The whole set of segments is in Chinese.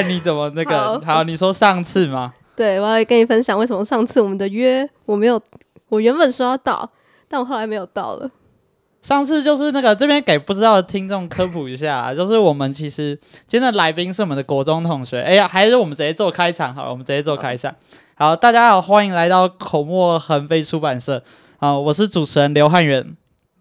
看你怎么那个。好，好，你说上次吗？对，我要跟你分享为什么上次我们的约我没有，我原本说要到，但我后来没有到了。上次就是那个这边给不知道的听众科普一下，就是我们其实今天的来宾是我们的国中同学。哎呀，还是我们直接做开场好了，我们直接做开场。好，好，大家好，欢迎来到口沫横飞出版社。啊，我是主持人刘汉元。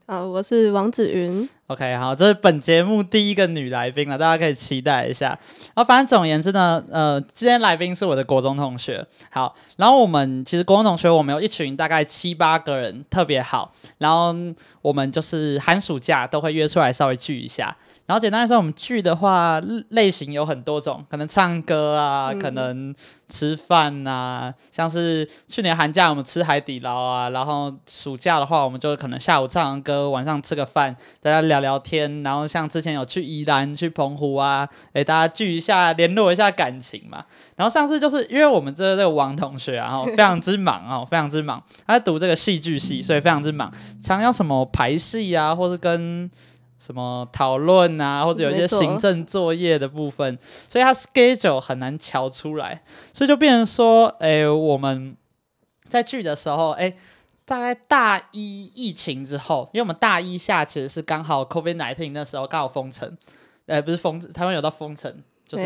啊，我是王子云。OK，好，这是本节目第一个女来宾了，大家可以期待一下。啊，反正总而言之呢，呃，今天来宾是我的国中同学。好，然后我们其实国中同学，我们有一群大概七八个人，特别好。然后我们就是寒暑假都会约出来稍微聚一下。然后简单来说，我们聚的话类型有很多种，可能唱歌啊，嗯、可能吃饭啊，像是去年寒假我们吃海底捞啊，然后暑假的话，我们就可能下午唱完歌，晚上吃个饭，大家聊聊天。然后像之前有去宜兰、去澎湖啊，诶，大家聚一下，联络一下感情嘛。然后上次就是因为我们这这个王同学啊，非常之忙啊，非常之忙，他在读这个戏剧系，所以非常之忙，常要什么排戏啊，或是跟。什么讨论啊，或者有一些行政作业的部分，所以他 schedule 很难瞧出来，所以就变成说，哎、我们在聚的时候，哎、大概大一疫情之后，因为我们大一下其实是刚好 COVID nineteen 那时候刚好封城，哎、不是封，台湾有到封城，就是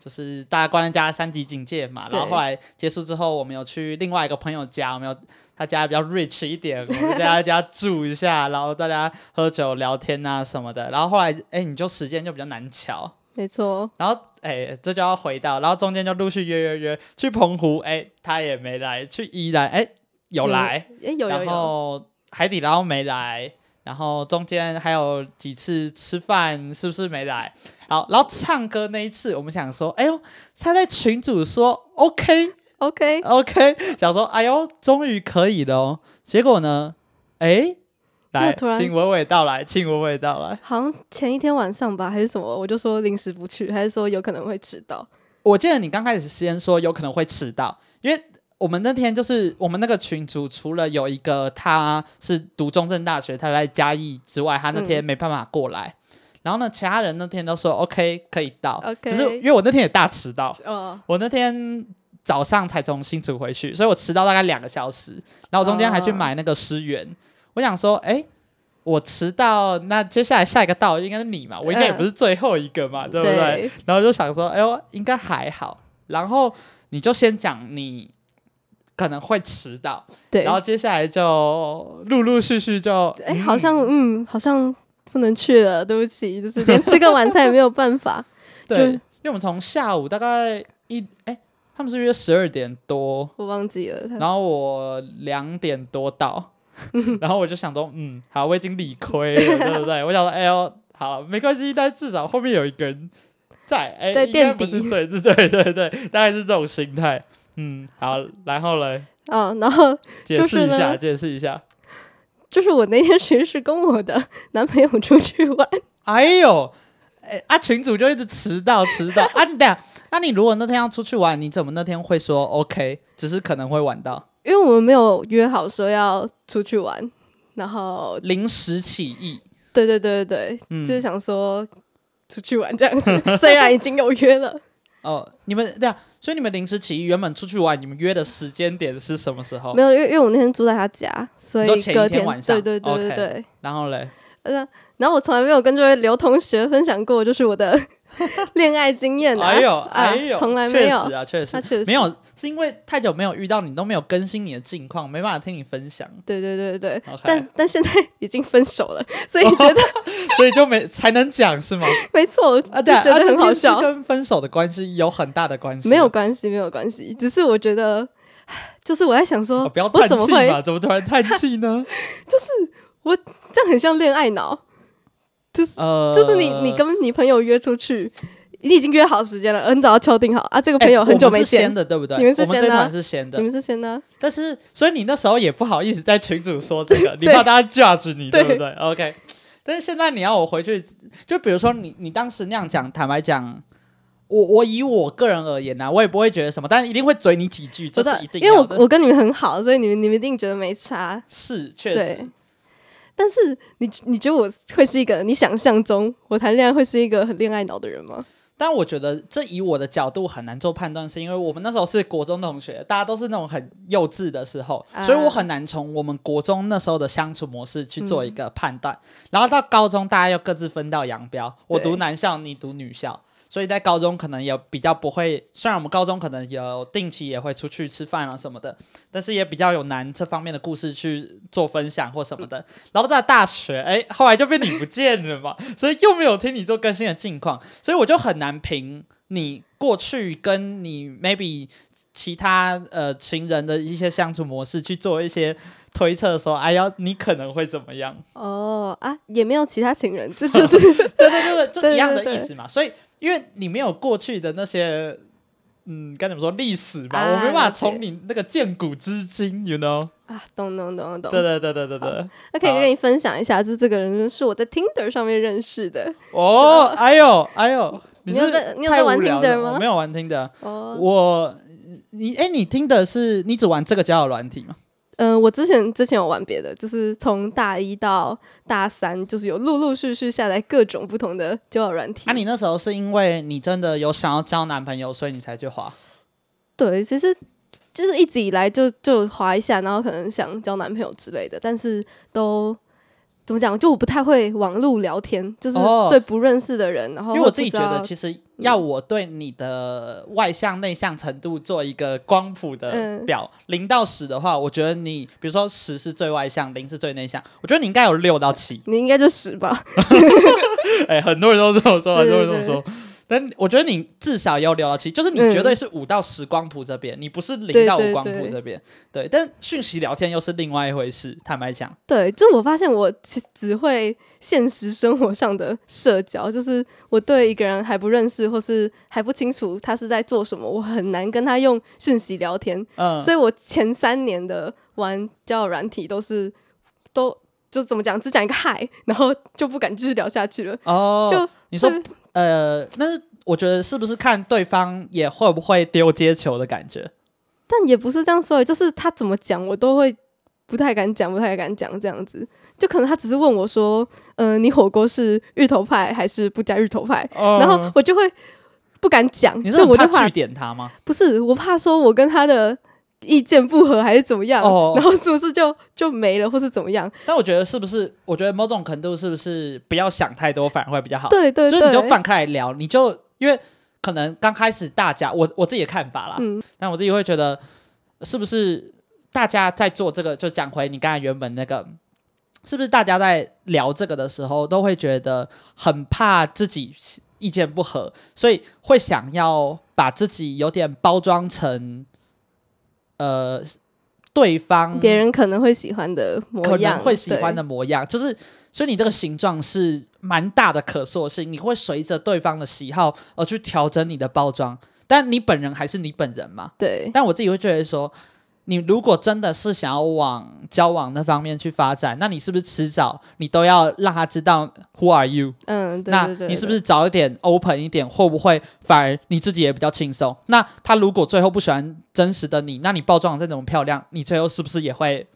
就是大家关在家三级警戒嘛，然后后来结束之后，我们有去另外一个朋友家，我们有。他家比较 rich 一点，我们在他家住一下，然后大家喝酒聊天啊什么的。然后后来，哎，你就时间就比较难瞧，没错。然后，哎，这就要回到，然后中间就陆续约约约去澎湖，哎，他也没来；去宜兰，哎，有来，哎，有有有。然后海底捞没来，然后中间还有几次吃饭，是不是没来？好，然后唱歌那一次，我们想说，哎呦，他在群主说 OK。OK OK，想说，哎呦，终于可以了哦。结果呢，哎，来，请娓娓道来，请娓娓道来。好像前一天晚上吧，还是什么，我就说临时不去，还是说有可能会迟到。我记得你刚开始先说有可能会迟到，因为我们那天就是我们那个群主，除了有一个他是读中正大学，他在嘉义之外，他那天没办法过来。嗯、然后呢，其他人那天都说 OK 可以到.只是因为我那天也大迟到。哦、我那天。早上才从新竹回去，所以我迟到大概两个小时。然后我中间还去买那个师园。Uh, 我想说，哎、欸，我迟到，那接下来下一个到应该是你嘛？我应该也不是最后一个嘛，uh, 对不对，对？然后就想说，哎呦，应该还好。然后你就先讲你可能会迟到，对。然后接下来就陆陆续续就，哎、欸，好像嗯，好像不能去了，对不起，就是连吃个晚餐也没有办法。对，因为我们从下午大概一哎。欸他们是约十二点多，我忘记了。然后我两点多到，然后我就想说，嗯，好，我已经理亏了，对不对？我想说，哎呦，好，没关系，但至少后面有一个人在，哎，在垫底，对对对对，大概是这种心态。嗯，好，然后嘞，哦，然后解释一下，解释一下，就是我那天其实是跟我的 男朋友出去玩，哎呦。哎，啊，群主就一直迟到，迟到啊！你等下，那、啊、你如果那天要出去玩，你怎么那天会说 OK？只是可能会晚到，因为我们没有约好说要出去玩，然后临时起意。对对对对对，嗯、就是想说出去玩这样子，虽然已经有约了。哦，你们对啊，所以你们临时起意，原本出去玩，你们约的时间点是什么时候？没有，因为因为我那天住在他家，所以隔天，前一天晚上，对对对对对。Okay, 然后嘞？嗯，然后我从来没有跟这位刘同学分享过，就是我的 恋爱经验啊！哎呦，哎呦，从来没有确实啊，确实，他确实没有，是因为太久没有遇到你，都没有更新你的近况，没办法听你分享。对对对对，okay. 但但现在已经分手了，所以觉得，所以就没才能讲是吗？没错，啊，对，觉得很好笑，跟分手的关系有很大的关系。没有关系，没有关系，只是我觉得，就是我在想说，哦、不要叹气嘛，怎么突然叹气呢？就是我这样很像恋爱脑。就是、呃，就是你，你跟你朋友约出去，你已经约好时间了，很早要敲定好啊。这个朋友很久没见，的对不对？你们是先的，我们是先的，你们是先的。但是，所以你那时候也不好意思在群主说这个，你怕大家 judge 你，对，对不对？OK。但是现在你要我回去，就比如说你，你当时那样讲，坦白讲，我我以我个人而言呢、啊，我也不会觉得什么，但是一定会嘴你几句，这是一定的。因为我我跟你们很好，所以你们你们一定觉得没差。是，确实。但是你你觉得我会是一个你想象中我谈恋爱会是一个很恋爱脑的人吗？但我觉得这以我的角度很难做判断，是因为我们那时候是国中同学，大家都是那种很幼稚的时候，啊、所以我很难从我们国中那时候的相处模式去做一个判断。嗯、然后到高中，大家又各自分道扬镳，我读男校，你读女校。所以在高中可能也比较不会，虽然我们高中可能有定期也会出去吃饭啊什么的，但是也比较有难这方面的故事去做分享或什么的。然后在大学，哎，后来就被你不见了嘛，所以又没有听你做更新的近况，所以我就很难评你过去跟你 maybe 其他呃情人的一些相处模式去做一些推测，说哎呀你可能会怎么样？哦啊，也没有其他情人，这就是 对对对对，就一样的 意思嘛，所以。因为你没有过去的那些，嗯，该怎么说历史吧？啊、我没办法从你那个见古知今，you know？啊，懂懂懂懂。对对对对对对。那可以跟你分享一下，就这个人是我在 Tinder 上面认识的。哦，哎呦哎呦，你，你有在你有在玩 Tinder 吗？我没有玩 Tinder。哦。我，你哎，你听的是你只玩这个交友软体吗？嗯、呃，我之前之前有玩别的，就是从大一到大三，就是有陆陆续续下载各种不同的交友软体。那、啊、你那时候是因为你真的有想要交男朋友，所以你才去滑？对，其实就是一直以来就就滑一下，然后可能想交男朋友之类的，但是都。怎么讲？就我不太会网络聊天，就是对不认识的人，哦、然后因为我自己觉得，其实要我对你的外向内向程度做一个光谱的表，零、嗯、到十的话，我觉得你，比如说十是最外向，零是最内向，我觉得你应该有六到七，你应该就十吧？哎、欸，很多人都这么说，很多人都这么说。但我觉得你至少要六到七，就是你绝对是五到十光谱这边，嗯、你不是零到五光谱这边。对，对，对，对，但讯息聊天又是另外一回事，坦白讲。对，就我发现我只只会现实生活上的社交，就是我对一个人还不认识或是还不清楚他是在做什么，我很难跟他用讯息聊天。嗯，所以我前三年的玩交友软体都是都就怎么讲，只讲一个嗨，然后就不敢继续聊下去了。哦，就你说。呃，但是我觉得是不是看对方也会不会丢接球的感觉？但也不是这样说，就是他怎么讲，我都会不太敢讲，不太敢讲这样子。就可能他只是问我说：“嗯、呃，你火锅是芋头派还是不加芋头派？”嗯、然后我就会不敢讲。你是很怕句点他吗？不是，我怕说我跟他的。意见不合还是怎么样？Oh, 然后是不是就就没了，或是怎么样？但我觉得是不是？我觉得某种程度是不是不要想太多，反而会比较好。对对对，就是你就放开来聊，你就因为可能刚开始大家，我我自己的看法啦，嗯，但我自己会觉得是不是大家在做这个，就讲回你刚才原本那个，是不是大家在聊这个的时候，都会觉得很怕自己意见不合，所以会想要把自己有点包装成。呃，对方别人可能会喜欢的模样，可能会喜欢的模样，就是所以你这个形状是蛮大的可塑性，你会随着对方的喜好而去调整你的包装，但你本人还是你本人嘛？对。但我自己会觉得说。你如果真的是想要往交往那方面去发展，那你是不是迟早你都要让他知道 Who are you？嗯，对对对那你是不是早一点 open 一点，会不会反而你自己也比较轻松？那他如果最后不喜欢真实的你，那你包装再怎么漂亮，你最后是不是也会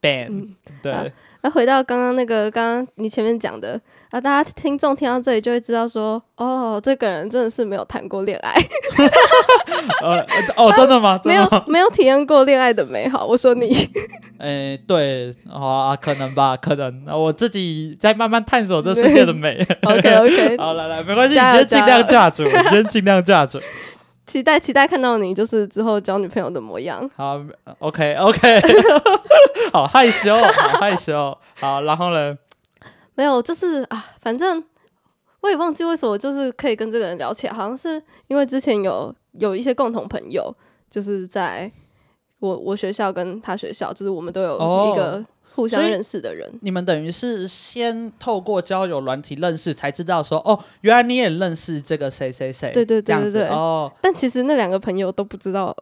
ban？、嗯、对。啊那、啊、回到刚刚那个，刚刚你前面讲的啊，大家听众听到这里就会知道说，哦，这个人真的是没有谈过恋爱。呃，哦，真的吗？真的吗？没有，没有体验过恋爱的美好。我说你，哎、欸，对，好啊，可能吧，可能。我自己在慢慢探索这世界的美。OK，OK，好，来来，没关系，你先尽量架住，你先尽量架住。期待期待看到你，就是之后交女朋友的模样。好，OK OK，好害羞，好害羞。好，然后呢？没有，就是啊，反正我也忘记为什么，就是可以跟这个人聊起来，好像是因为之前有有一些共同朋友，就是在我我学校跟他学校，就是我们都有一个。Oh. 互相认识的人，你们等于是先透过交友软体认识，才知道说哦，原来你也认识这个谁谁谁。对对对对对，哦。但其实那两个朋友都不知道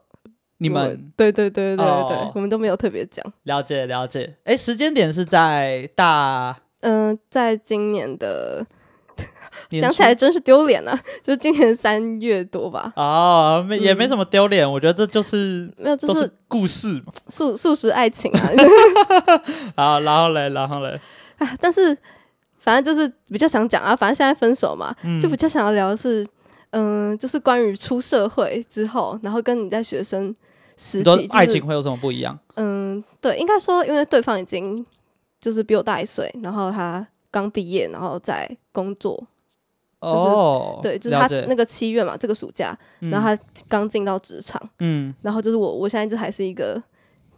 你们。对对对对对对，哦、我们都没有特别讲。了解了解。哎，时间点是在大嗯、呃，在今年的。想起来真是丢脸啊！就是今年三月多吧。哦，没也没什么丢脸，嗯、我觉得这就是没有，就是，是故事嘛，素素食爱情啊。好，然后嘞，然后嘞，但是反正就是比较想讲啊，反正现在分手嘛，嗯、就比较想要聊的是，嗯、呃，就是关于出社会之后，然后跟你在学生时期，就是、爱情会有什么不一样？嗯、呃，对，应该说，因为对方已经就是比我大一岁，然后他刚毕业，然后在工作。就是、哦，对，就是他那个七月嘛，这个暑假，嗯、然后他刚进到职场，嗯，然后就是我，我现在就还是一个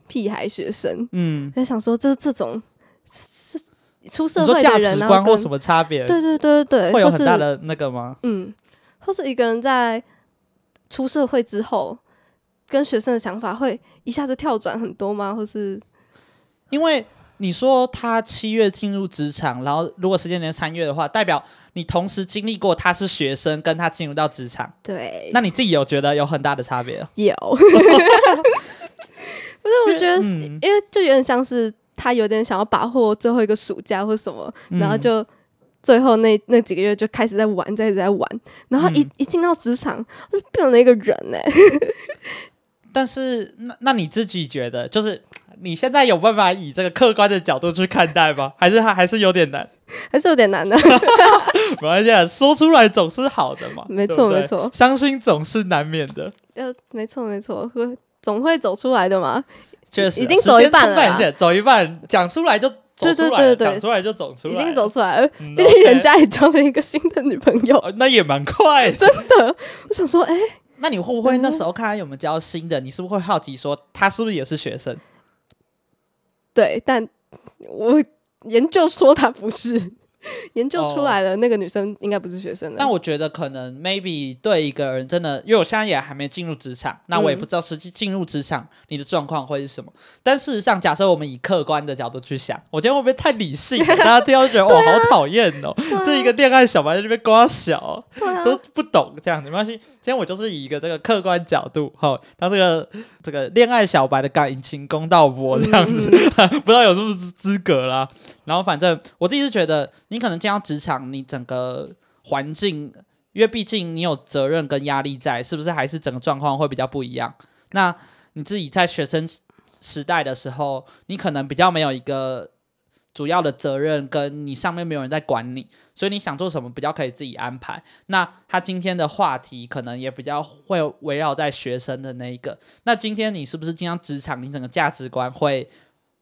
屁孩学生，嗯，在想说，就是这种是出社会的人，价值观或什么差别？对对对对对，会有很大的那个吗？嗯，或是一个人在出社会之后，跟学生的想法会一下子跳转很多吗？或是因为你说他七月进入职场，然后如果时间点三月的话，代表。你同时经历过他是学生，跟他进入到职场，对，那你自己有觉得有很大的差别？有，不是？我觉得，嗯、因为就有点像是他有点想要把握最后一个暑假或什么，嗯、然后就最后那那几个月就开始在玩，在一直在玩，然后一、嗯、一进到职场，就变了一个人呢。但是，那那你自己觉得，就是你现在有办法以这个客观的角度去看待吗？还是他还是有点难？还是有点难的，没关系，说出来总是好的嘛。没错，没错，伤心总是难免的。呃，没错，没错，总会走出来的嘛。确实，已经走一半了，走一半，讲出来就走出来，对对对，讲出来就走出来，已经走出来了。毕竟人家也交了一个新的女朋友，那也蛮快。真的，我想说，哎，那你会不会那时候看他有没有交新的？你是不是会好奇说，他是不是也是学生？对，但我。研究说他不是。研究出来了，那个女生应该不是学生的。那我觉得可能 maybe 对一个人真的，因为我现在也还没进入职场，那我也不知道实际进入职场你的状况会是什么。但事实上，假设我们以客观的角度去想，我今天会不会太理性？大家听到觉得 哇，好讨厌哦！这一个恋爱小白在这边瓜小，都不懂这样子，没关系。今天我就是以一个这个客观角度，哈，当这个这个恋爱小白的感情公道我这样子，不知道有这么资格啦。然后反正我自己是觉得。你可能进到职场，你整个环境，因为毕竟你有责任跟压力在，是不是还是整个状况会比较不一样？那你自己在学生时代的时候，你可能比较没有一个主要的责任，跟你上面没有人在管你，所以你想做什么比较可以自己安排。那他今天的话题可能也比较会围绕在学生的那一个。那今天你是不是进到职场，你整个价值观会？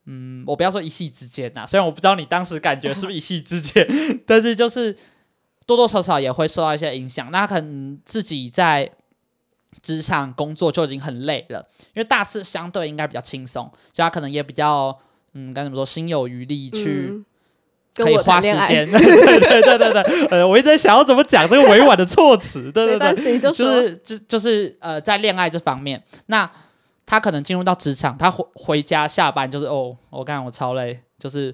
嗯，我不要说一夕之间呐，虽然我不知道你当时感觉是不是一夕之间，但是就是多多少少也会受到一些影响。那可能自己在职场工作就已经很累了，因为大四相对应该比较轻松，所以他可能也比较嗯，该怎么说，心有余力去可以花时间。对对对对对，呃，我一直在想要怎么讲这个委婉的措辞，对对对，就是就就是呃，在恋爱这方面，那。他可能进入到职场，他回回家下班就是哦，我干我超累，就是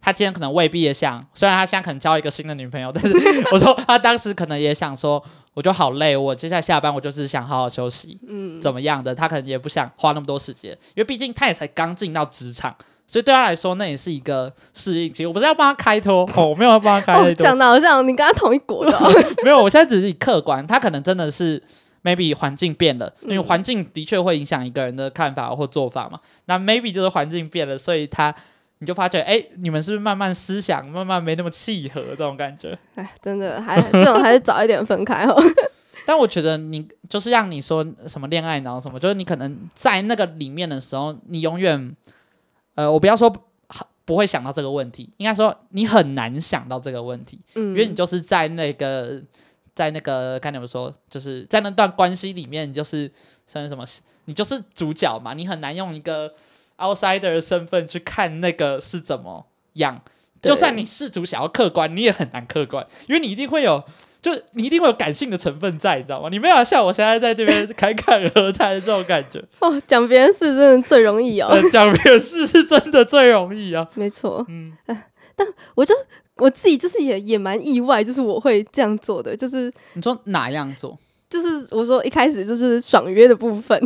他今天可能未必也想，虽然他现在可能交一个新的女朋友，但是我说他当时可能也想说，我就好累，我接下来下班我就是想好好休息，嗯，怎么样的，他可能也不想花那么多时间，因为毕竟他也才刚进到职场，所以对他来说那也是一个适应期。我不是要帮他开脱 哦，我没有要帮他开脱，讲的好像你跟他同一国的，没有，我现在只是以客观，他可能真的是。Maybe 环境变了，因为环境的确会影响一个人的看法或做法嘛。那 maybe 就是环境变了，所以他你就发觉，哎，你们是不是慢慢思想慢慢没那么契合这种感觉？哎，真的还这种还是早一点分开哦。但我觉得你就是让你说什么恋爱脑什么，就是你可能在那个里面的时候，你永远呃，我不要说不会想到这个问题，应该说你很难想到这个问题，嗯，因为你就是在那个。在那个该怎么说，就是在那段关系里面，你就是算什么？你就是主角嘛，你很难用一个 outsider 的身份去看那个是怎么样。就算你试图想要客观，你也很难客观，因为你一定会有，就你一定会有感性的成分在，你知道吗？你没有像我现在在这边侃侃而谈的这种感觉。哦，讲别人事真的最容易哦，讲别人事是真的最容易啊。没错，嗯，但我就。我自己就是也也蛮意外，就是我会这样做的，就是你说哪样做？就是我说一开始就是爽约的部分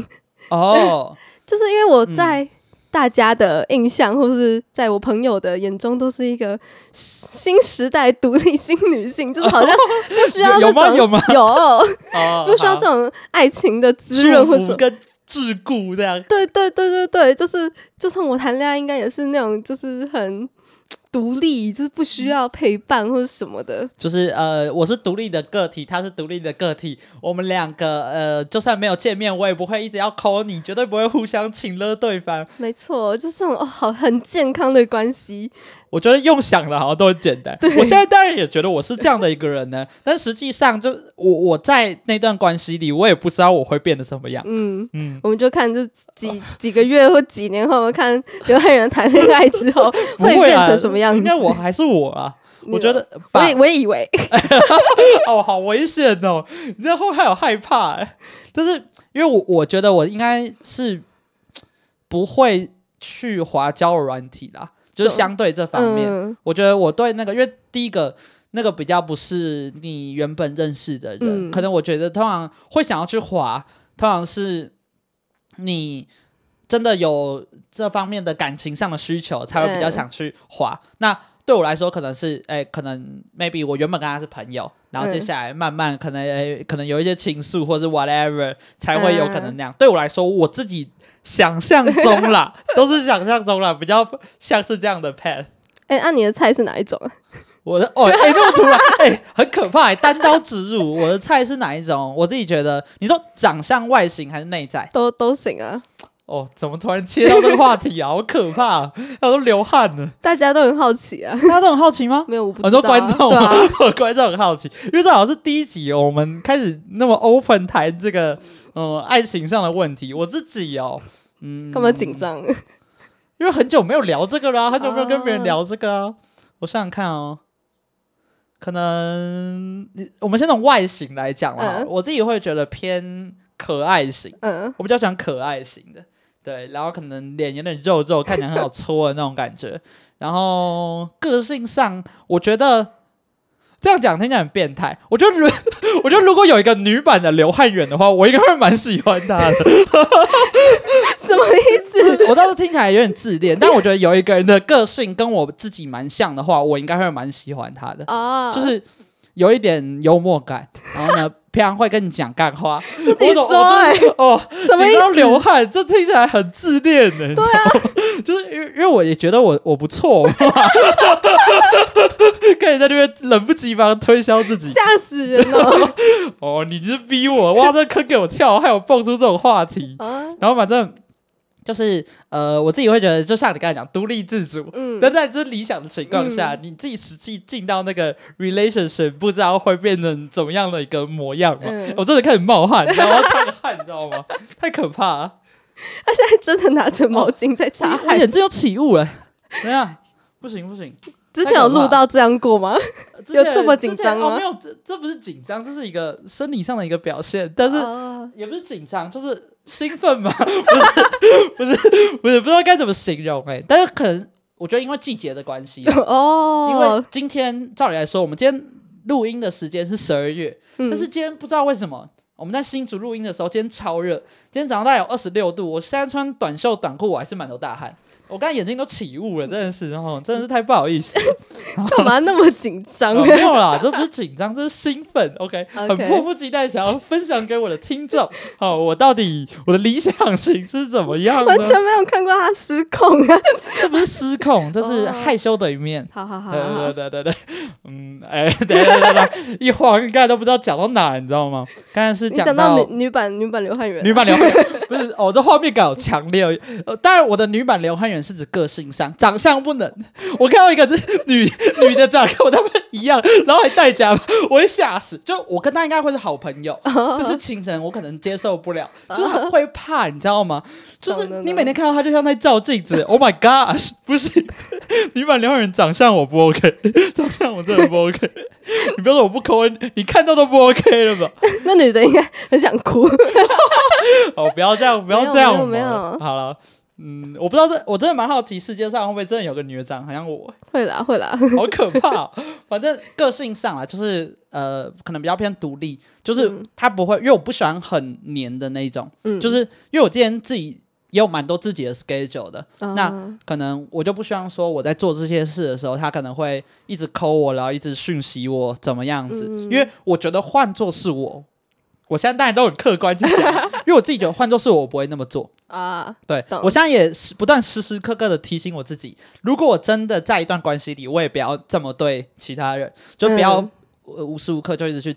哦，就是因为我在大家的印象，嗯、或是在我朋友的眼中，都是一个新时代独立新女性，就是好像不需要这种、哦、有吗？有，有、哦、不需要 这种爱情的滋润或者跟桎梏这样。对对对对对，就是就算我谈恋爱，应该也是那种就是很。独立，就是不需要陪伴或者什么的，就是呃，我是独立的个体，他是独立的个体，我们两个呃，就算没有见面，我也不会一直要 call 你，绝对不会互相请了对方。没错，就是这种哦，好很健康的关系。我觉得用想的好像都很简单。我现在当然也觉得我是这样的一个人呢，但实际上就我我在那段关系里，我也不知道我会变得怎么样。嗯嗯，我们就看就几几个月或几年后，看刘汉元谈恋爱之后会变成什么样子。应该我还是我啊，我觉得我也我也以为 哦，好危险哦！你知道后还有害怕哎，但是因为我我觉得我应该是不会去滑交友软体啦。就是相对这方面，嗯、我觉得我对那个，因为第一个那个比较不是你原本认识的人，嗯、可能我觉得通常会想要去滑，通常是你真的有这方面的感情上的需求，才会比较想去滑。嗯、那对我来说，可能是哎、欸，可能 maybe 我原本跟他是朋友，然后接下来慢慢可能、欸、可能有一些情愫或者 whatever，才会有可能那样。嗯、对我来说，我自己。想象中啦，都是想象中啦，比较像是这样的 path。哎、欸，那、啊、你的菜是哪一种啊？我的哦，哎、欸，那么突然，哎、欸，很可怕，单刀直入。我的菜是哪一种？我自己觉得，你说长相、外形还是内在，都都行啊。哦，怎么突然切到这个话题啊？好可怕、啊，我都流汗了。大家都很好奇啊，大家都很好奇吗？没有，我不知道、啊、很多观众，啊、观众很好奇，因为这好像是第一集、哦，我们开始那么 open 谈这个，呃，爱情上的问题。我自己哦。嗯，干嘛紧张？因为很久没有聊这个啦、啊，很久没有跟别人聊这个啊。Uh、我想想看哦，可能我们先从外形来讲啊，uh、我自己会觉得偏可爱型。嗯，uh、我比较喜欢可爱型的，对，然后可能脸有点肉肉，看起来很好搓的那种感觉。然后个性上，我觉得。这样讲听起来很变态，我觉得如 我觉得如果有一个女版的刘汉远的话，我应该会蛮喜欢她的。什么意思？我倒是听起来有点自恋，但我觉得有一个人的个性跟我自己蛮像的话，我应该会蛮喜欢他的。啊，就是有一点幽默感，然后呢，平常会跟你讲干话。自己说哎，哦，紧张流汗，这听起来很自恋呢。对啊，就是因为因为我也觉得我我不错。可以在这边冷不及防推销自己，吓死人了！哦，你是逼我挖这坑给我跳，害我蹦出这种话题。啊、然后反正就是呃，我自己会觉得，就像你刚才讲，独立自主。嗯，但在这理想的情况下，嗯、你自己实际进到那个 relationship，不知道会变成怎么样的一个模样嘛？嗯、我真的开始冒汗，然后要擦个汗，你知道吗？太可怕了！他现在真的拿着毛巾在擦汗，我眼睛有起雾了。怎样？不行不行。之前有录到这样过吗？有这么紧张吗？哦，没有，这这不是紧张，这是一个生理上的一个表现，但是也不是紧张，就是兴奋嘛，不是，不是，不是，不知道该怎么形容哎、欸，但是可能我觉得因为季节的关系 哦，因为今天照理来说，我们今天录音的时间是十二月，嗯、但是今天不知道为什么我们在新竹录音的时候，今天超热，今天早上大概有二十六度，我现在穿短袖短裤，我还是满头大汗。我刚才眼睛都起雾了，真的是，然后真的是太不好意思。干嘛那么紧张？没 有啦，这不是紧张，这是兴奋。OK，很迫不及待想要分享给我的听众。好，我到底我的理想型是怎么样？完全没有看过他失控啊！这不是失控，这是害羞的一面。好好好，对对对对对，嗯，哎，对对对对，一晃刚才都不知道讲到哪，你知道吗？刚才是讲到女女版女版刘汉元，女版刘汉元不是哦，这画面感好强烈。呃，当然我的女版刘汉元。是指个性上，长相不能。我看到一个女女的长得跟我他们一样，然后还戴假发，我会吓死。就我跟她应该会是好朋友，但、uh huh. 是情人我可能接受不了，就是很会怕，你知道吗？就是你每天看到她就像在照镜子。Oh my gosh，不是你把刘汉元长相我不 OK，长相我真的不 OK。你不要说我不抠，你看到都不 OK 了吧？那女的应该很想哭。哦，不要这样，不要这样，没有，没有好了。嗯，我不知道这，我真的蛮好奇，世界上会不会真的有个女的长得很像我？会啦，会啦，好可怕哦。反正个性上啊，就是呃，可能比较偏独立，就是她不会，因为我不喜欢很黏的那种，嗯，就是因为我之前自己也有蛮多自己的 schedule 的，嗯，那可能我就不希望说我在做这些事的时候，她可能会一直 call 我，然后一直讯息我怎么样子，嗯，因为我觉得换做是我。我现在当然都很客观去讲，因为我自己觉得换作是我，我不会那么做啊。对，我现在也是不断时时刻刻的提醒我自己，如果我真的在一段关系里，我也不要这么对其他人，就不要、嗯呃、无时无刻就一直去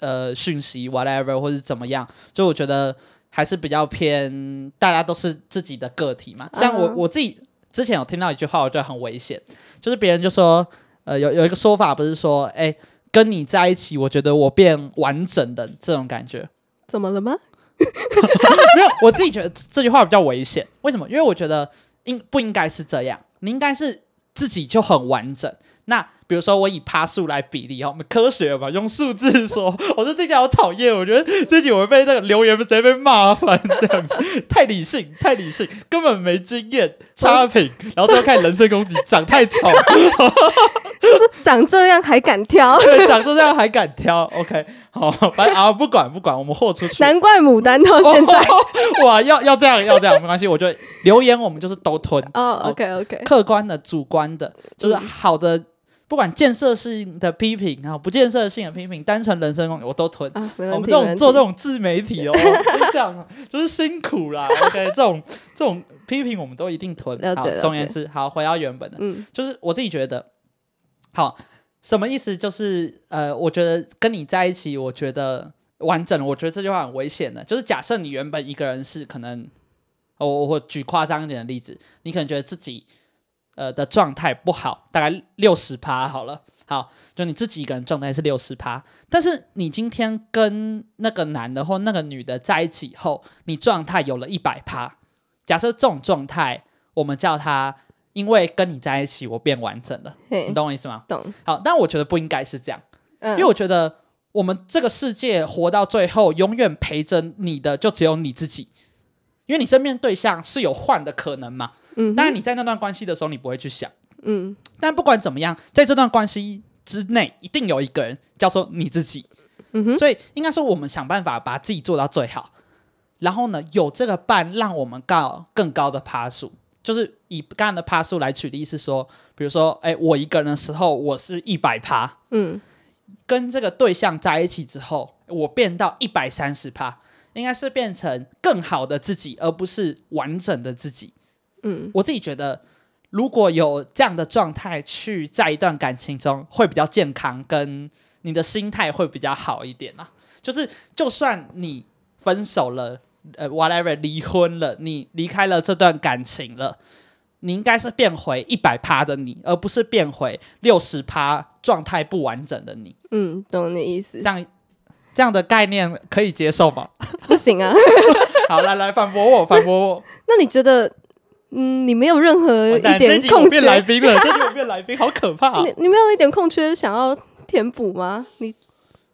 呃讯息 whatever 或者怎么样。就我觉得还是比较偏，大家都是自己的个体嘛。像我、嗯、我自己之前有听到一句话，我觉得很危险，就是别人就说，呃，有有一个说法不是说，哎。跟你在一起，我觉得我变完整的这种感觉，怎么了吗？没有，我自己觉得这句话比较危险。为什么？因为我觉得应不应该是这样？你应该是自己就很完整。那比如说，我以趴数来比例哈，我们科学嘛，用数字说，我说这家好讨厌，我觉得自己我会被那个留言直接被骂翻，这样子太理性，太理性，根本没经验，差评，然后最后开始人身攻击，长太丑，就是长这样还敢挑，对，长这样还敢挑，OK，好，反正啊，不管不管，我们豁出去，难怪牡丹到现在，哦、哇，要要这样要这样没关系，我觉得留言我们就是都吞，哦，OK OK，客观的、主观的，就是好的。嗯不管建设性的批评啊，不建设性的批评，单纯人身攻击我都吞。啊、我们这种做这种自媒体哦，就是这样，就是辛苦啦。OK，这种这种批评我们都一定吞。了解。好，总而言之，好，回到原本的，嗯，就是我自己觉得，好，什么意思？就是呃，我觉得跟你在一起，我觉得完整。我觉得这句话很危险的，就是假设你原本一个人是可能，我我举夸张一点的例子，你可能觉得自己。呃的状态不好，大概六十趴好了。好，就你自己一个人状态是六十趴，但是你今天跟那个男的或那个女的在一起后，你状态有了一百趴。假设这种状态，我们叫他，因为跟你在一起，我变完整了。你懂我意思吗？懂。好，但我觉得不应该是这样，嗯，因为我觉得我们这个世界活到最后，永远陪着你的就只有你自己，因为你身边对象是有换的可能嘛。嗯，当然你在那段关系的时候，你不会去想，嗯，但不管怎么样，在这段关系之内，一定有一个人叫做你自己，嗯哼，所以应该说我们想办法把自己做到最好，然后呢，有这个伴，让我们告更高的趴数，就是以刚刚的趴数来举例，是说，比如说，哎，我一个人的时候，我是一百趴，嗯，跟这个对象在一起之后，我变到一百三十趴，应该是变成更好的自己，而不是完整的自己。嗯，我自己觉得，如果有这样的状态去在一段感情中，会比较健康，跟你的心态会比较好一点啊。就是，就算你分手了，呃，whatever，离婚了，你离开了这段感情了，你应该是变回一百趴的你，而不是变回六十趴状态不完整的你。嗯，懂你意思。这样这样的概念可以接受吗？不行啊。好，来来反驳我，反驳我。那你觉得？嗯，你没有任何一点空缺。变来宾了，这就变来宾，好可怕啊！你你没有一点空缺想要填补吗？你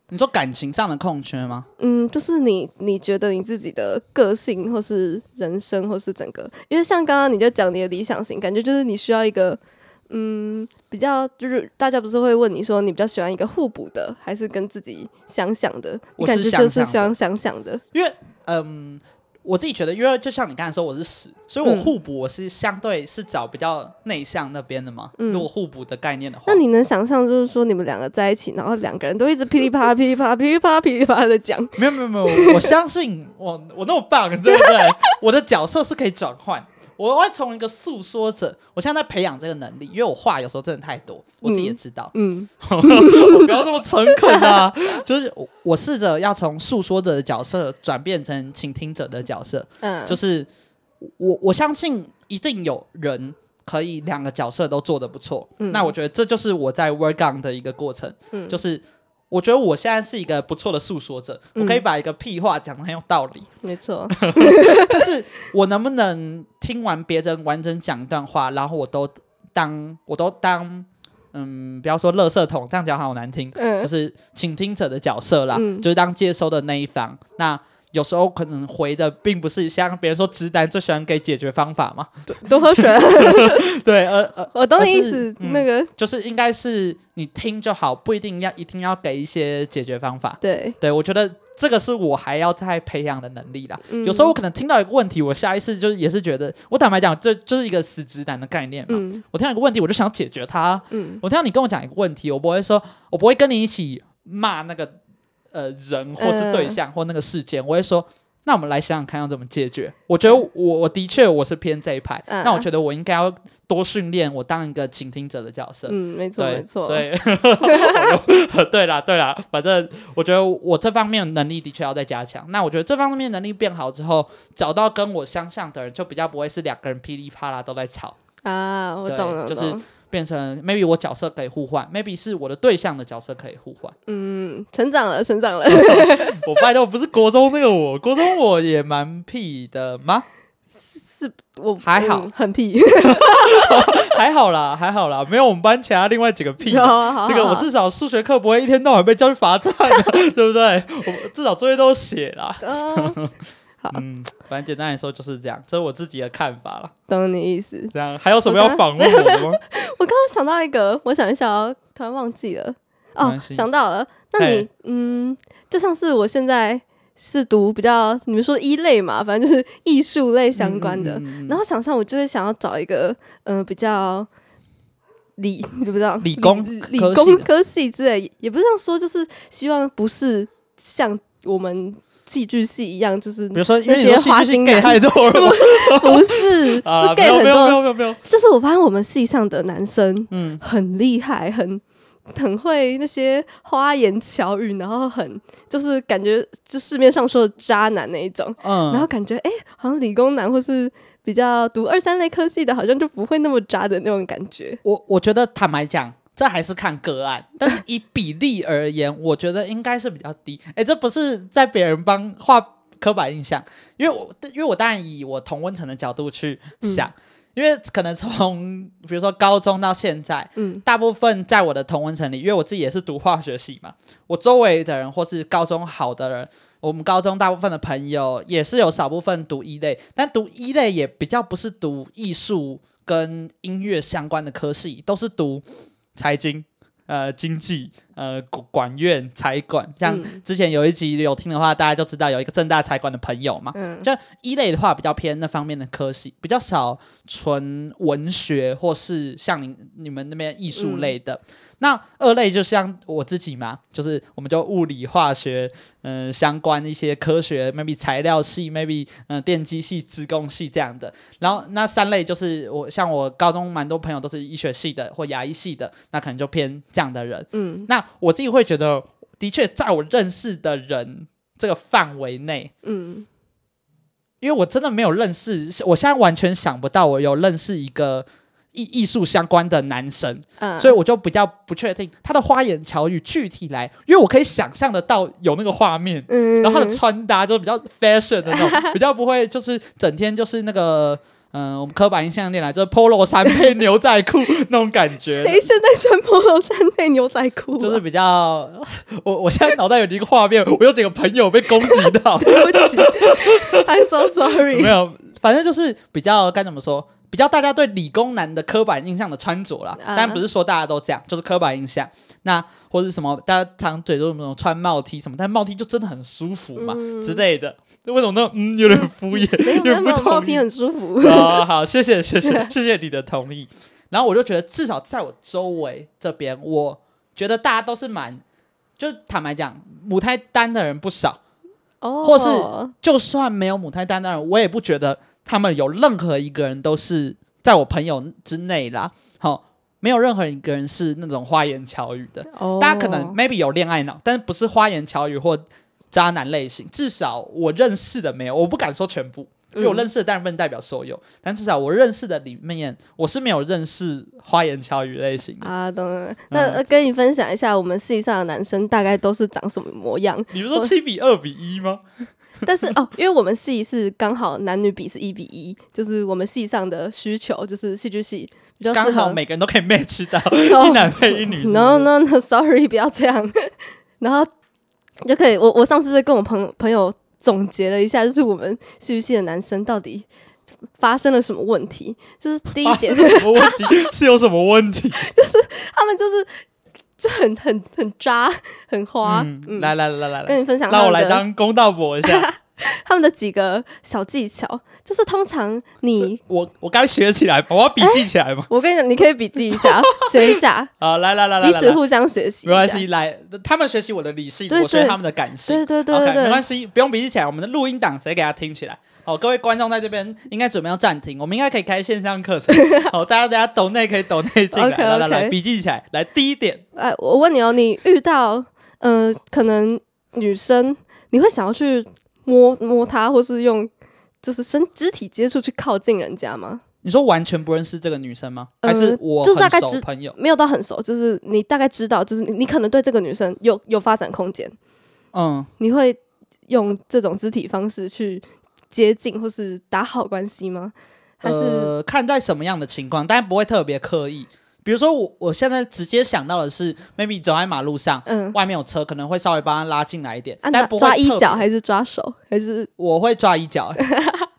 你说感情上的空缺吗？嗯，就是你你觉得你自己的个性，或是人生，或是整个，因为像刚刚你就讲你的理想型，感觉就是你需要一个嗯比较，就是大家不是会问你说你比较喜欢一个互补的，还是跟自己想想的？我感觉就是喜欢想想的，因为嗯。我自己觉得，因为就像你刚才说，我是死，所以我互补，我是相对是找比较内向那边的嘛。嗯、如果互补的概念的话，那你能想象，就是说你们两个在一起，然后两个人都一直噼里啪啦、噼里啪啦、噼里啪啦、噼里啪啦的讲？没有没有没有，我相信我我那么棒，对不对？我的角色是可以转换。我会从一个诉说者，我现在在培养这个能力，因为我话有时候真的太多，我自己也知道。嗯，嗯 我不要那么诚恳啊，就是我，我试着要从诉说者的角色转变成倾听者的角色。嗯，就是我我相信一定有人可以两个角色都做得不错。嗯，那我觉得这就是我在 work on 的一个过程。嗯，就是。我觉得我现在是一个不错的诉说者，嗯、我可以把一个屁话讲的很有道理。没错，但是我能不能听完别人完整讲一段话，然后我都当我都当嗯，不要说垃圾桶，这样讲好难听，嗯、就是倾听者的角色啦，嗯、就是当接收的那一方。那有时候可能回的并不是像别人说直男最喜欢给解决方法嘛，多喝水。对，呃呃，我懂你意思，嗯、那个就是应该是你听就好，不一定要一定要给一些解决方法。对，对我觉得这个是我还要再培养的能力啦。嗯、有时候我可能听到一个问题，我下意识就是也是觉得，我坦白讲，这就是一个死直男的概念嘛。嗯、我听到一个问题，我就想解决它。嗯，我听到你跟我讲一个问题，我不会说，我不会跟你一起骂那个。呃人或是对象或那个事件，我会说。那我们来想想看要怎么解决。我觉得我我的确我是偏这一派。嗯、那我觉得我应该要多训练我当一个倾听者的角色。嗯，没错没错。所以，对啦对啦，反正我觉得我这方面能力的确要再加强。那我觉得这方面能力变好之后，找到跟我相像的人，就比较不会是两个人噼里啪啦都在吵。啊，我懂了，就是。变成 maybe 我角色可以互换，maybe 是我的对象的角色可以互换。嗯，成长了，成长了。我拜托，不是国中那个我，国中我也蛮屁的吗？是，我还好，嗯、很屁，还好啦，还好啦，没有我们班其他另外几个屁。那、哦、个我至少数学课不会一天到晚被叫去罚站，对不对？我至少作业都写了。哦好，嗯，反正简单来说就是这样，这是我自己的看法了。懂你意思。这样还有什么要访问我的吗？我刚刚想到一个，我想一下哦，突然忘记了。哦，想到了。那你，嗯，就像是我现在是读比较你们说一类嘛，反正就是艺术类相关的。嗯嗯嗯嗯，然后想象我就会想要找一个，嗯、呃，比较理，你不知道理工理，理工科系之类，也不是这样说，就是希望不是像我们。戏剧系一样，就是比如说那些花心 gay 太多了，不是是 gay 很多，就是我发现我们系上的男生，嗯，很厉害，很很会那些花言巧语，然后很就是感觉就市面上说的渣男那一种，嗯，然后感觉哎、欸，好像理工男或是比较读二三类科系的，好像就不会那么渣的那种感觉。我我觉得坦白讲。这还是看个案，但是 以比例而言，我觉得应该是比较低。哎，这不是在别人帮画刻板印象，因为我因为我当然以我同温层的角度去想，嗯、因为可能从比如说高中到现在，嗯，大部分在我的同温层里，因为我自己也是读化学系嘛，我周围的人或是高中好的人，我们高中大部分的朋友也是有少部分读一类，但读一类也比较不是读艺术跟音乐相关的科系，都是读。财经，呃，经济，呃，管院财管，像之前有一集有听的话，大家就知道有一个正大财管的朋友嘛。嗯，就一类的话比较偏那方面的科系，比较少纯文学或是像你你们那边艺术类的。嗯那二类就像我自己嘛，就是我们就物理化学，嗯、呃，相关一些科学，maybe 材料系，maybe 嗯、呃，电机系、资工系这样的。然后那三类就是我像我高中蛮多朋友都是医学系的或牙医系的，那可能就偏这样的人。嗯，那我自己会觉得，的确在我认识的人这个范围内，嗯，因为我真的没有认识，我现在完全想不到我有认识一个。艺艺术相关的男生，嗯，所以我就比较不确定他的花言巧语具体来，因为我可以想象得到有那个画面，嗯，然后他的穿搭就是比较 fashion 的那种，比较不会就是整天就是那个，嗯、呃，我们刻板印象念来就是 polo 衫配牛仔裤 那种感觉。谁现在穿 polo 衫配牛仔裤？就是比较，我我现在脑袋有一个画面，我有几个朋友被攻击到，对不起，I'm so sorry。没有，反正就是比较该怎么说？比较大家对理工男的刻板印象的穿着啦，当然不是说大家都这样，就是刻板印象。那或者什么，大家常嘴说那种穿帽 T 什么，但帽 T 就真的很舒服嘛、嗯、之类的。为什么那嗯有点敷衍？嗯、没有没有帽 T 很舒服。好，好，谢谢谢谢 谢谢你的同意。然后我就觉得，至少在我周围这边，我觉得大家都是蛮，就坦白讲，母胎单的人不少。哦。或是就算没有母胎单的人，我也不觉得。他们有任何一个人都是在我朋友之内啦，好、哦，没有任何一个人是那种花言巧语的。Oh. 大家可能 maybe 有恋爱脑，但是不是花言巧语或渣男类型。至少我认识的没有，我不敢说全部，因为我认识的当然不能代表所有。嗯、但至少我认识的里面，我是没有认识花言巧语类型的啊。懂了，那跟你分享一下，我们系上的男生大概都是长什么模样？你们说七比二比一吗？但是哦，因为我们系是刚好男女比是一比一，就是我们系上的需求就是戏剧系比较刚好每个人都可以 match 到、oh, 一男配一女是是。No no no，sorry，不要这样。然后就可以，我我上次就跟我朋朋友总结了一下，就是我们戏剧系的男生到底发生了什么问题？就是第一点，什么问题？是有什么问题？就是他们就是。就很很很渣，很花。嗯，嗯来来来来来，跟你分享。那我来当公道婆一下。他们的几个小技巧，就是通常你我我该学起来，我要笔记起来嘛。我跟你讲，你可以笔记一下，学一下。好，来来来来，彼此互相学习，没关系。来，他们学习我的理性，我学他们的感性。对对对没关系，不用笔记起来。我们的录音档直接给他听起来。好，各位观众在这边应该准备要暂停，我们应该可以开线上课程。好，大家大家抖内可以抖内进来。来来来，笔记起来。来，第一点，哎，我问你哦，你遇到呃，可能女生，你会想要去？摸摸他，或是用就是身肢体接触去靠近人家吗？你说完全不认识这个女生吗？还是我就是大概知朋友，没有到很熟，就是你大概知道，就是你可能对这个女生有有发展空间，嗯，你会用这种肢体方式去接近或是打好关系吗？还是、呃、看在什么样的情况，但不会特别刻意。比如说我我现在直接想到的是，maybe 走在马路上，嗯，外面有车，可能会稍微帮他拉进来一点，啊、但不会抓衣角还是抓手，还是我会抓衣角，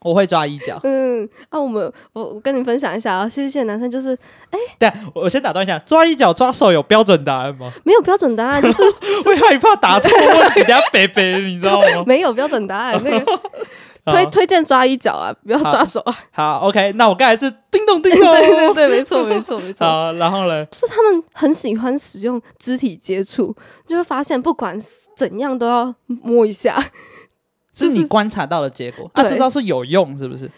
我会抓衣角。嗯，啊，我们我我跟你分享一下啊，其实现在男生就是，哎，对，我先打断一下，抓衣角抓手有标准答案吗？没有标准答案，就是 会害怕答错问题，等下背背，你知道吗？没有标准答案，那个。推推荐抓衣角啊，不要抓手啊。好，好，OK，那我刚才是叮咚叮咚，对对对，没错没错没错。好，然后呢？就是他们很喜欢使用肢体接触，就会发现不管怎样都要摸一下。就是你观察到的结果，他知道是有用，是不是？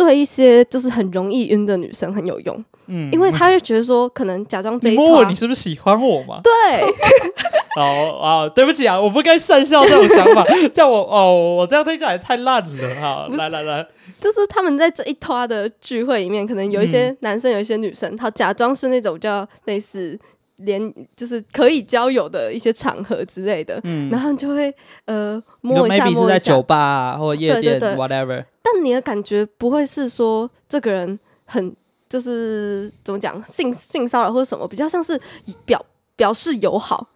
对一些就是很容易晕的女生很有用。嗯，因为她会觉得说，可能假装这一摸我，你是不是喜欢我嘛？对。好啊，对不起啊，我不该善笑这种想法，叫我哦，我这样听起来太烂了哈。来来来，就是他们在这一拖的聚会里面，可能有一些男生，有一些女生，他假装是那种比较类似连，就是可以交友的一些场合之类的，嗯，然后就会呃摸一下，摸一下，是在酒吧或夜店对对对，whatever。但你的感觉不会是说这个人很。就是怎么讲性性骚扰或者什么，比较像是表表示友好，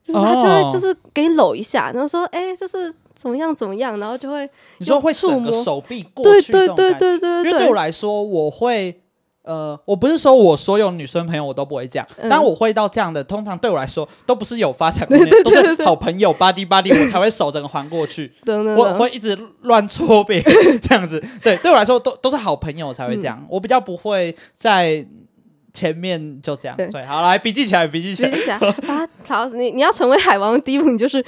就是他就会就是给你搂一下，然后说哎、欸，就是怎么样怎么样，然后就会你说会触摸手臂过去，对对对对对，对，因为对我来说，我会。呃，我不是说我所有女生朋友我都不会这样，但我会到这样的，通常对我来说都不是有发展空间，都是好朋友，buddy buddy，我才会手整个环过去，我会一直乱戳别人这样子。对，对我来说都都是好朋友才会这样，我比较不会在前面就这样。对，好，来笔记起来，笔记起来。笔记起来 啊，好，你你要成为海王的第一步，你就是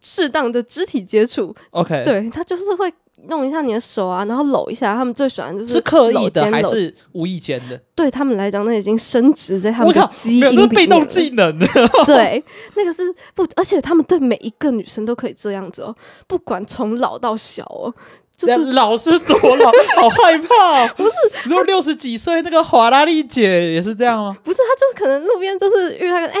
适当的肢体接触。OK，对他就是会。弄一下你的手啊，然后搂一下，他们最喜欢就是是刻意的还是无意间的？对他们来讲，那已经升值在他们的基因里面。那被动技能。对，那个是不，而且他们对每一个女生都可以这样子哦，不管从老到小哦，就是老是多老，好害怕哦。不是，如果六十几岁那个法拉利姐也是这样吗？不是，她就是可能路边就是遇到个哎，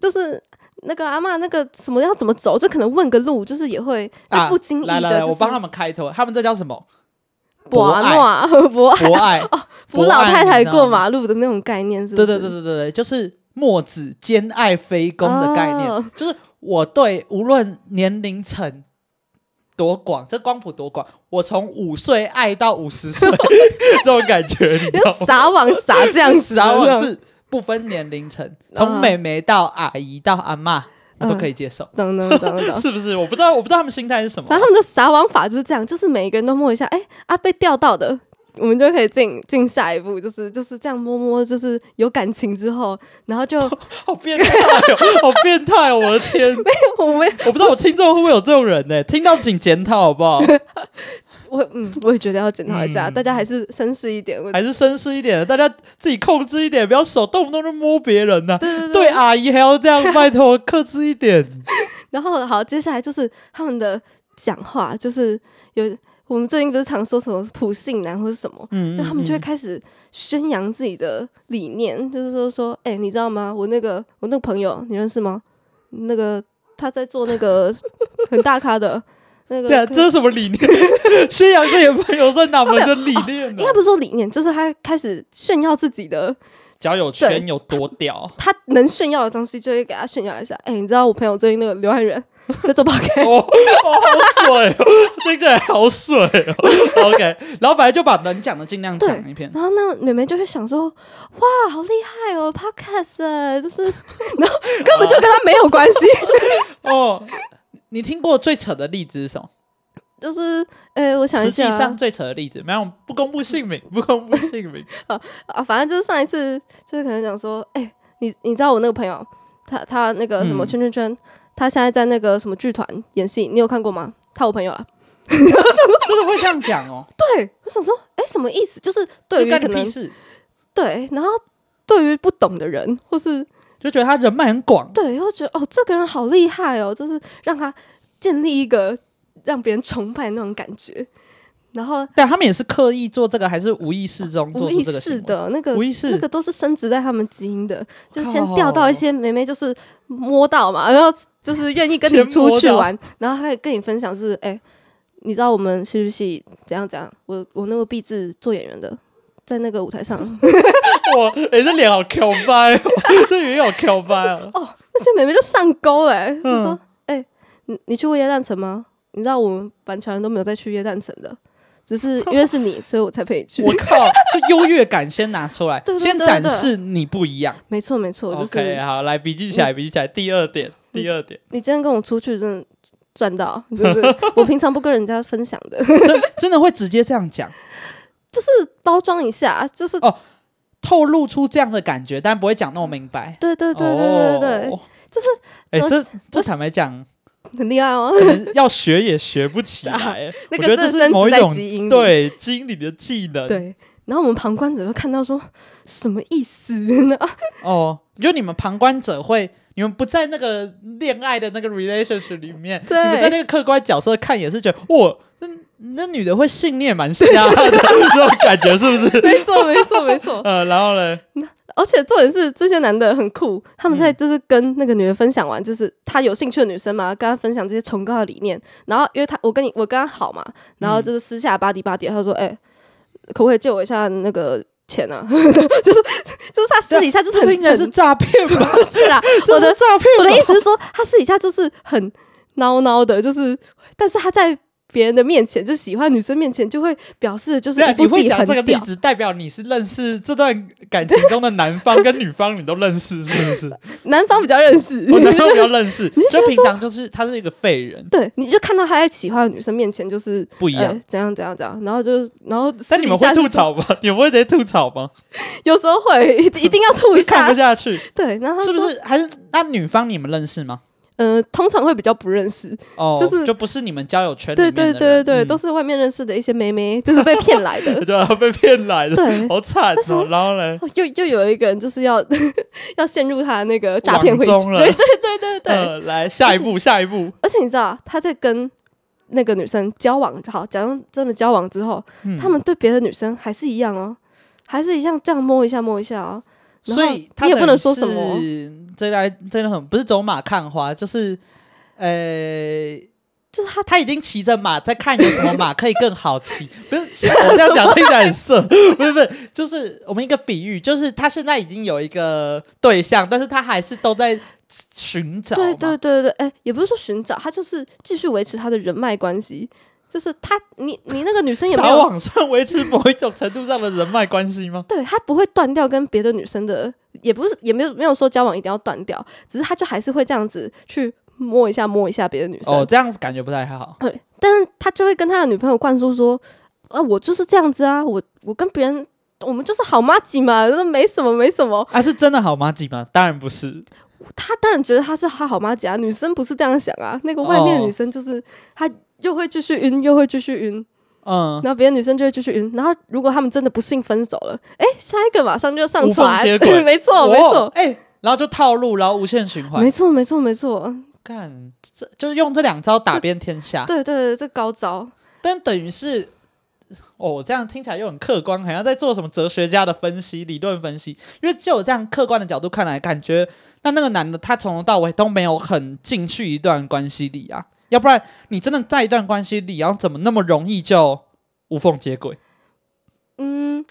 就是。那个阿嬷，那个什么要怎么走？就可能问个路，就是也会就不经意的、就是啊。来来来，我帮他们开头，他们这叫什么？博爱，博爱，博爱 哦，扶老太太过马路的那种概念，是不是？对对对对对对，就是墨子兼爱非攻的概念，哦、就是我对无论年龄层多广，这光谱多广，我从五岁爱到五十岁，这种感觉，你知道吗？撒网撒这样撒网是。不分年龄层，从妹妹到阿姨到阿妈，我都可以接受。等等等等，是不是？我不知道，我不知道他们心态是什么。反正他们的撒网法就是这样，就是每一个人都摸一下，哎、欸、啊，被钓到的，我们就可以进进下一步，就是就是这样摸摸，就是有感情之后，然后就 好变态哦，好变态哦！我的天，没有，我没，我不知道我听众会不会有这种人呢？听到请检讨好不好？我嗯，我也觉得要检讨一下，嗯，大家还是绅士一点，还是绅士一点的，大家自己控制一点，不要手动不动就摸别人呐，啊。对对对，对阿姨还要这样，拜托克制一点。然后好，接下来就是他们的讲话，就是有我们最近不是常说什么普信男或是什么，嗯，就他们就会开始宣扬自己的理念，就是说说，哎，欸，你知道吗？我那个我那个朋友，你认识吗？那个他在做那个很大咖的。那个、对啊，这是什么理念？宣扬自己的朋友在哪门的理念呢？应该不是说理念，就是他开始炫耀自己的交友圈有多屌。他能炫耀的东西，就会给他炫耀一下。哎、欸，你知道我朋友最近那个刘汉仁 在做 podcast 哦，好水哦，听起来好水哦。OK，然后本来就把能讲的尽量讲一遍。然后那妹妹就会想说：哇，好厉害哦，podcast 哎，就是，然后根本就跟他没有关系哦。你听过最扯的例子是什么？就是，呃，我想一下，实际上最扯的例子，没有不公布姓名，不公布姓名 啊啊，反正就是上一次，就是可能讲说，哎、欸，你你知道我那个朋友，他他那个什么圈圈圈，嗯、他现在在那个什么剧团演戏，你有看过吗？他我朋友啊，真的会这样讲哦？对，我想说，哎、欸，什么意思？就是对于可能对，然后对于不懂的人，或是就觉得他人脉很广，对，又觉得哦，这个人好厉害哦，就是让他建立一个。让别人崇拜那种感觉，然后但他们也是刻意做这个，还是无意识中做出这个？无意识的那个，无意识那个都是升值在他们基因的，就先钓到一些妹妹，就是摸到嘛，然后就是愿意跟你出去玩，然后还跟你分享是，哎、欸，你知道我们戏剧系怎样怎样？我我那个毕制做演员的，在那个舞台上，哇，哎、欸，这脸好 Q 掰，这脸好 Q 掰哦，哦，那些妹妹就上钩了，就说，哎、欸，你你去过耶诞城吗？你知道我们板桥人都没有再去耶诞城的，只是因为是你，所以我才陪你去。我靠，就优越感先拿出来，先展示你不一样。没错没错，就是 OK，好，来笔记起来，笔记起来。第二点，第二点，你今天跟我出去真的赚到，就是我平常不跟人家分享的，真真的会直接这样讲，就是包装一下，就是哦，透露出这样的感觉，但不会讲那么明白。对对对对对对对，就是哎，这这坦白讲。很厉害哦，要学也学不起来。那个这是某一种基因，对基因里的技能。对，然后我们旁观者会看到说什么意思呢？哦，就你们旁观者会，你们不在那个恋爱的那个 relationship 里面，你们在那个客观角色看也是觉得，哇，那那女的会信念蛮瞎的，这种感觉是不是？没错，没错，没错。呃，然后呢？而且重点是这些男的很酷，他们在就是跟那个女的分享完，就是他有兴趣的女生嘛，跟他分享这些崇高的理念。然后因为他我跟你我跟他好嘛，然后就是私下巴迪巴迪，他说：“哎、欸，可不可以借我一下那个钱啊？” 就是就是他私底下就是很应该是诈骗吧？不是啦，我的诈骗。我的意思是说，他私底下就是很孬孬的，就是但是他在。别人的面前，就喜欢女生面前，就会表示就是一副自己很屌。你会讲这个例子，代表你是认识这段感情中的男方跟女方，你都认识是不是？男方比较认识，我男方比较认识。就，就平常就是他是一个废人，对，你就看到他在喜欢的女生面前就是不一样，欸、怎样怎样怎样，然后就然后。但你们会吐槽吗？你们会直接吐槽吗？有时候会，一定要吐一下，看不下去。对，然后是不是还是那女方你们认识吗？呃，通常会比较不认识，哦，就是就不是你们交友圈里对对对对对，都是外面认识的一些妹妹，就是被骗来的，对啊，被骗来的，对，好惨哦。然后呢，又又有一个人就是要 要陷入他那个诈骗中了，对对对对对。来下一步，下一步。而且你知道他在跟那个女生交往，好，假如真的交往之后，他们对别的女生还是一样哦，还是一样这样摸一下摸一下哦。所以他也不能说什么。这来真的很不是走马看花，就是，呃，就是他他已经骑着马在看有什么马可以更好骑，不是 我这样讲听起来很色，不是不是，就是我们一个比喻，就是他现在已经有一个对象，但是他还是都在寻找，对对对对，哎，也不是说寻找，他就是继续维持他的人脉关系。就是他，你你那个女生也没有撒网算维持某一种程度上的人脉关系吗？对，他不会断掉跟别的女生的，也不是也没有没有说交往一定要断掉，只是他就还是会这样子去摸一下摸一下别的女生。哦，这样子感觉不太好。对，但是他就会跟他的女朋友灌输说，啊，我就是这样子啊，我我跟别人我们就是好妈几嘛，那没什么没什么。还、啊、是真的好妈几吗？当然不是。他当然觉得他是他好妈几啊，女生不是这样想啊，那个外面的女生就是他。哦又会继续晕，又会继续晕，嗯，然后别的女生就会继续晕，然后如果他们真的不幸分手了，哎，下一个马上就上船，没错 没错，哎，然后就套路，然后无限循环，没错没错没错，干，这就是用这两招打遍天下，对对对，这高招，但等于是，哦，这样听起来又很客观，好像在做什么哲学家的分析、理论分析，因为就有这样客观的角度看来，感觉那那个男的他从头到尾都没有很进去一段关系里啊。要不然你真的在一段关系里，然后怎么那么容易就无缝接轨？嗯，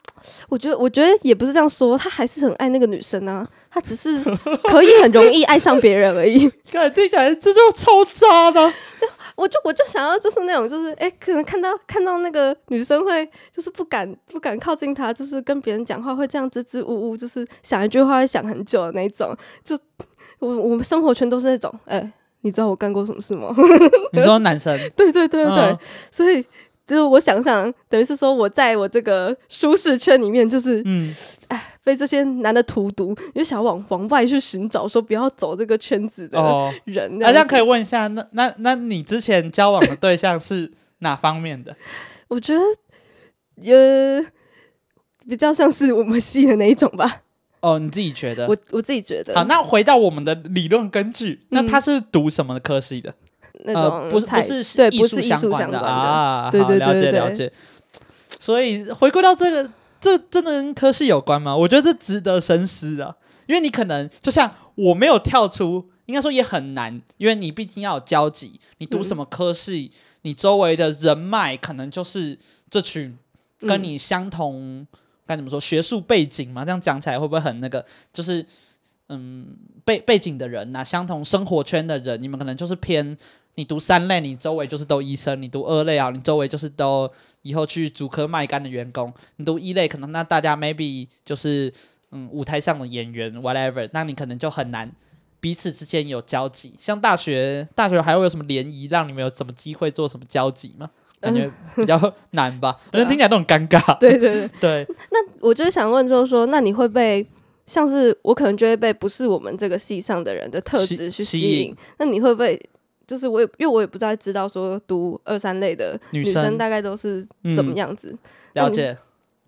我觉得，我觉得也不是这样说，他还是很爱那个女生啊，他只是 可以很容易爱上别人而已。看听起来这就超渣的。我就我就想要就是那种就是哎、欸，可能看到看到那个女生会就是不敢不敢靠近他，就是跟别人讲话会这样支支吾吾，就是想一句话会想很久的那种。就我我们生活圈都是那种哎。欸你知道我干过什么事吗？你说男生？对对对对对，嗯、所以就是我想想，等于是说我在我这个舒适圈里面，就是嗯，哎，被这些男的荼毒，就想往往外去寻找，说不要走这个圈子的人。那、哦啊、这样可以问一下，那那那你之前交往的对象是哪方面的？我觉得呃，比较像是我们系的那一种吧。哦，你自己觉得？我我自己觉得。好，那回到我们的理论根据，嗯、那他是读什么科系的？那种、呃、不是不是对，艺术相关的啊。对对对对，了解了解。所以回归到这个，这真的跟科系有关吗？我觉得这值得深思的，因为你可能就像我没有跳出，应该说也很难，因为你毕竟要有交集，你读什么科系，嗯、你周围的人脉可能就是这群跟你相同。嗯该怎么说？学术背景嘛，这样讲起来会不会很那个？就是，嗯，背背景的人呐、相同生活圈的人，你们可能就是偏你读三类，你周围就是都医生；你读二类啊，你周围就是都以后去主科卖干的员工；你读一类，可能那大家 maybe 就是嗯舞台上的演员 whatever，那你可能就很难彼此之间有交集。像大学，大学还会有什么联谊，让你们有什么机会做什么交集吗？感觉比较 难吧，反正听起来都很尴尬。对对对 对。那我就是想问，就是说，那你会被像是我可能就会被不是我们这个系上的人的特质去吸引？吸引那你会不会就是我也因为我也不太知道说读二三类的女生大概都是怎么样子？嗯、了解。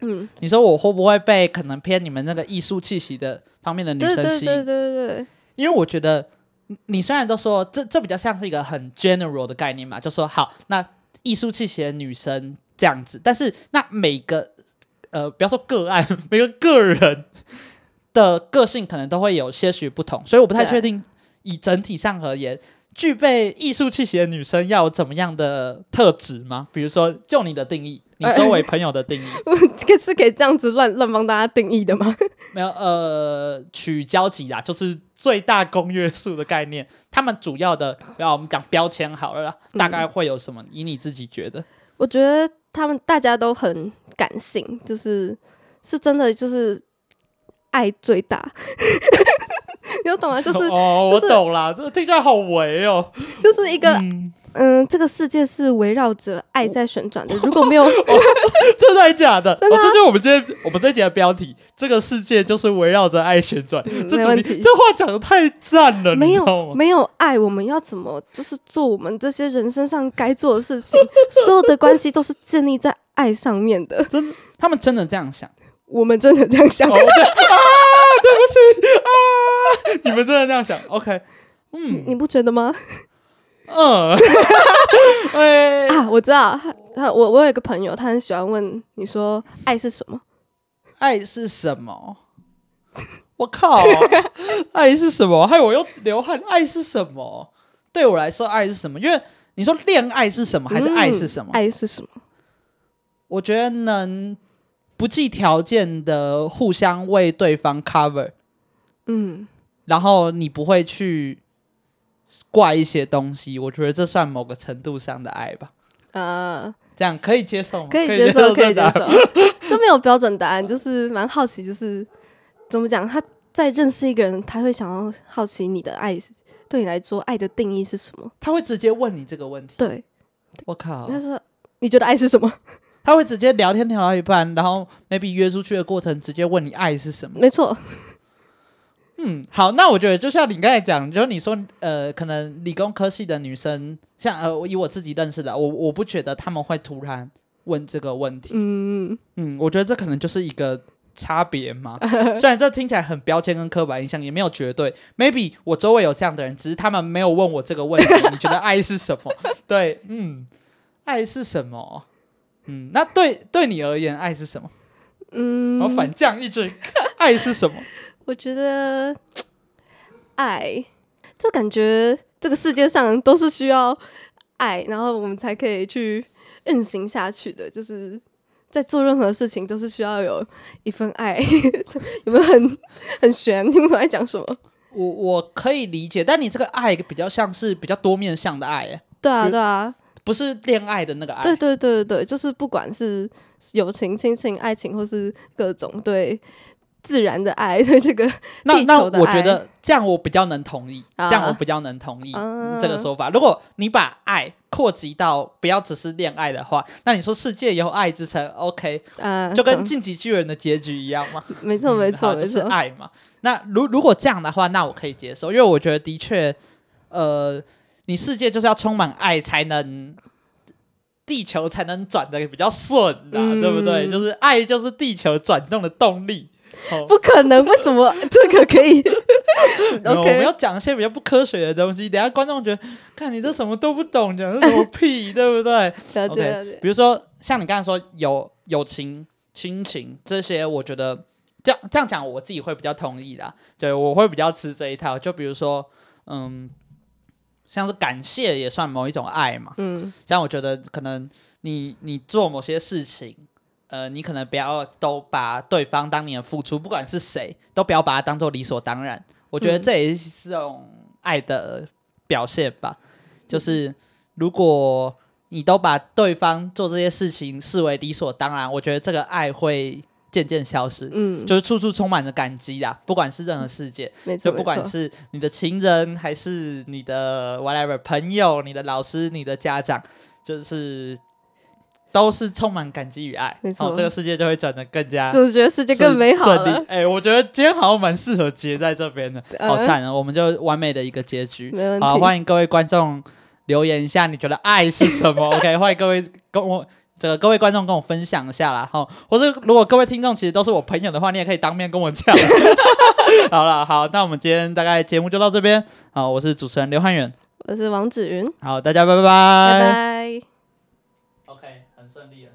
嗯，你说我会不会被可能偏你们那个艺术气息的方面的女生吸引？对对对对对。因为我觉得你虽然都说这这比较像是一个很 general 的概念嘛，就说好那。艺术气息的女生这样子，但是那每个呃，不要说个案，每个个人的个性可能都会有些许不同，所以我不太确定以整体上而言，具备艺术气息的女生要有怎么样的特质吗？比如说，就你的定义。你周围朋友的定义，这个、欸、是可以这样子乱乱帮大家定义的吗？没有，呃，取交集啦，就是最大公约数的概念。他们主要的，要我们讲标签好了啦，大概会有什么？以你自己觉得？我觉得他们大家都很感性，就是是真的，就是爱最大。你有懂吗？就是哦，我懂啦，这个听起来好唯哦，就是一个。嗯嗯，这个世界是围绕着爱在旋转的。如果没有，真的还假的？真的，这就是我们今天我们这一集的标题。这个世界就是围绕着爱旋转。这问题，这话讲的太赞了。没有，没有爱，我们要怎么就是做我们这些人身上该做的事情？所有的关系都是建立在爱上面的。真，他们真的这样想？我们真的这样想？啊，对不起啊，你们真的这样想？OK，嗯，你不觉得吗？嗯，啊，我知道，他我我有一个朋友，他很喜欢问你说爱是什么？爱是什么？我靠，爱是什么？害我又流汗。爱是什么？对我来说，爱是什么？因为你说恋爱是什么，还是爱是什么？嗯，爱是什么？我觉得能不计条件的互相为对方 cover，嗯，然后你不会去。挂一些东西，我觉得这算某个程度上的爱吧。呃，这样可以接受吗？可以接受，可以接受。这没有标准答案，就是蛮好奇，就是怎么讲？他在认识一个人，他会想要好奇你的爱，对你来说，爱的定义是什么？他会直接问你这个问题。对，我靠。他说：“你觉得爱是什么？”他会直接聊天聊到一半，然后 maybe 约出去的过程，直接问你爱是什么？没错。嗯，好，那我觉得就像你刚才讲，就是你说，呃，可能理工科系的女生，像呃，以我自己认识的，我我不觉得他们会突然问这个问题。嗯嗯，我觉得这可能就是一个差别嘛。虽然这听起来很标签跟刻板印象，也没有绝对。Maybe 我周围有这样的人，只是他们没有问我这个问题。你觉得爱是什么？对，嗯，爱是什么？嗯，那对对你而言，爱是什么？嗯，我反将一军，爱是什么？我觉得爱，就感觉这个世界上都是需要爱，然后我们才可以去运行下去的。就是在做任何事情，都是需要有一份爱。有没有很很悬？听我在讲什么？我我可以理解，但你这个爱比较像是比较多面向的爱，对啊，对啊，不是恋爱的那个爱。对对对对对，就是不管是友情、亲情、爱情，或是各种对。自然的爱，对这个那地球的爱。那我觉得这样我比较能同意，啊、这样我比较能同意啊这个说法。如果你把爱扩及到不要只是恋爱的话，那你说世界有爱之城，OK，啊，就跟进击巨人的结局一样吗？没错，没错，嗯、就是爱嘛。那如如果这样的话，那我可以接受，因为我觉得的确，呃，你世界就是要充满爱才能。地球才能转的比较顺啊，嗯、对不对？就是爱，就是地球转动的动力。不可能，为什么这个可以？okay. 我们要讲一些比较不科学的东西，等下观众觉得，看你这什么都不懂，讲的什么屁，对不对？OK，比如说像你刚才说友友情、亲情这些，我觉得这样这样讲，我自己会比较同意的。对，我会比较吃这一套。就比如说，嗯。像是感谢也算某一种爱嘛，嗯，像我觉得可能你你做某些事情，呃，你可能不要都把对方当你的付出，不管是谁，都不要把它当做理所当然。我觉得这也是一种爱的表现吧。嗯，就是如果你都把对方做这些事情视为理所当然，我觉得这个爱会。渐渐消失，嗯，就是处处充满着感激啦。不管是任何世界，就不管是你的情人，还是你的 whatever 朋友、你的老师、你的家长，就是都是充满感激与爱。没错，哦，这个世界就会转得更加，是不是觉得世界更美好了？哎、欸，我觉得今天好像蛮适合结在这边的，好赞啊！我们就完美的一个结局。好，欢迎各位观众留言一下，你觉得爱是什么？OK，欢迎各位跟我。这个各位观众跟我分享一下啦，好，或者如果各位听众其实都是我朋友的话，你也可以当面跟我讲。好了，好，那我们今天大概节目就到这边。好，我是主持人刘汉远，我是王子云。好，大家拜拜拜拜拜。OK，很顺利，很顺利。